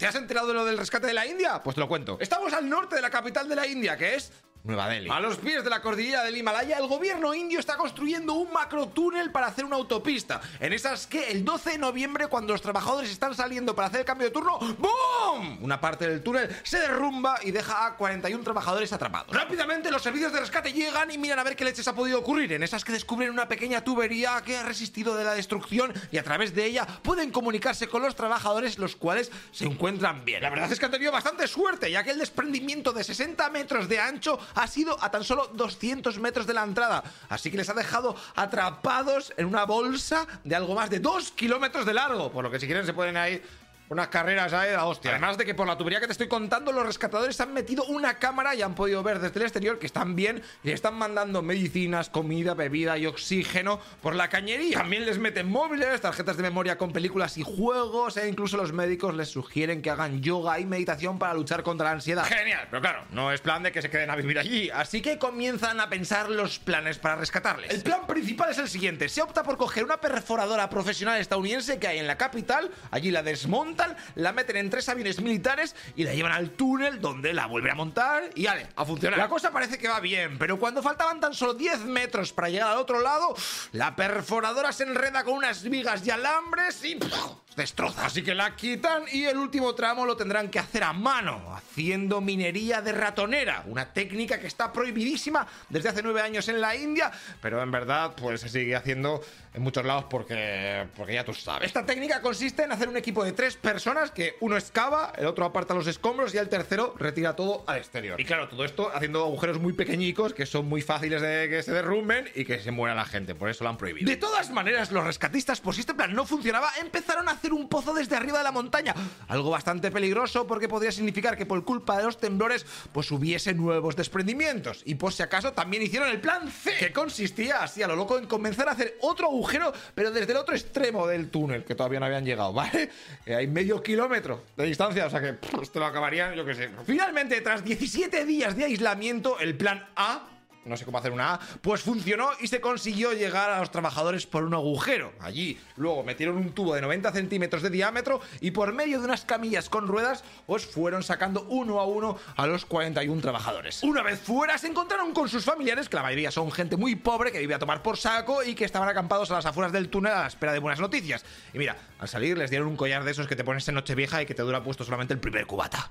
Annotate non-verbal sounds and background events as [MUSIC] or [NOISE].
¿Te has enterado de lo del rescate de la India? Pues te lo cuento. Estamos al norte de la capital de la India, que es Nueva Delhi. A los pies de la cordillera del Himalaya, el gobierno indio está construyendo un macrotúnel para hacer una autopista. En esas que el 12 de noviembre, cuando los trabajadores están saliendo para hacer el cambio de turno, ¡boom! Una parte del túnel se derrumba y deja a 41 trabajadores atrapados. Rápidamente los servicios de rescate llegan y miran a ver qué leches ha podido ocurrir. En esas que descubren una pequeña tubería que ha resistido de la destrucción y a través de ella pueden comunicarse con los trabajadores, los cuales se encuentran bien. La verdad es que han tenido bastante suerte, ya que el desprendimiento de 60 metros de ancho ha sido a tan solo 200 metros de la entrada. Así que les ha dejado atrapados en una bolsa de algo más de 2 kilómetros de largo. Por lo que si quieren se pueden ir unas carreras ahí, la hostia. Además de que por la tubería que te estoy contando, los rescatadores han metido una cámara y han podido ver desde el exterior que están bien y están mandando medicinas, comida, bebida y oxígeno por la cañería. También les meten móviles, tarjetas de memoria con películas y juegos, e incluso los médicos les sugieren que hagan yoga y meditación para luchar contra la ansiedad. Genial, pero claro, no es plan de que se queden a vivir allí. Así que comienzan a pensar los planes para rescatarles. El plan principal es el siguiente: se opta por coger una perforadora profesional estadounidense que hay en la capital, allí la desmonta la meten en tres aviones militares y la llevan al túnel donde la vuelven a montar y ale, a funcionar. La cosa parece que va bien, pero cuando faltaban tan solo 10 metros para llegar al otro lado, la perforadora se enreda con unas vigas y alambres y destroza. Así que la quitan y el último tramo lo tendrán que hacer a mano, haciendo minería de ratonera, una técnica que está prohibidísima desde hace nueve años en la India, pero en verdad pues se sigue haciendo en muchos lados porque, porque ya tú sabes. Esta técnica consiste en hacer un equipo de tres personas que uno excava, el otro aparta los escombros y el tercero retira todo al exterior. Y claro, todo esto haciendo agujeros muy pequeñicos que son muy fáciles de que se derrumben y que se muera la gente, por eso lo han prohibido. De todas maneras, los rescatistas, por si este plan no funcionaba, empezaron a hacer un pozo desde arriba de la montaña. Algo bastante peligroso porque podría significar que por culpa de los temblores pues hubiese nuevos desprendimientos. Y por si acaso también hicieron el plan C, que consistía así a lo loco en comenzar a hacer otro agujero, pero desde el otro extremo del túnel, que todavía no habían llegado, [LAUGHS] ¿vale? Medio kilómetro de distancia, o sea que esto lo acabarían, yo qué sé. Finalmente, tras 17 días de aislamiento, el plan A no sé cómo hacer una A, pues funcionó y se consiguió llegar a los trabajadores por un agujero. Allí luego metieron un tubo de 90 centímetros de diámetro y por medio de unas camillas con ruedas, pues fueron sacando uno a uno a los 41 trabajadores. Una vez fuera, se encontraron con sus familiares, que la mayoría son gente muy pobre que vivía a tomar por saco y que estaban acampados a las afueras del túnel a la espera de buenas noticias. Y mira, al salir les dieron un collar de esos que te pones en Nochevieja y que te dura puesto solamente el primer cubata.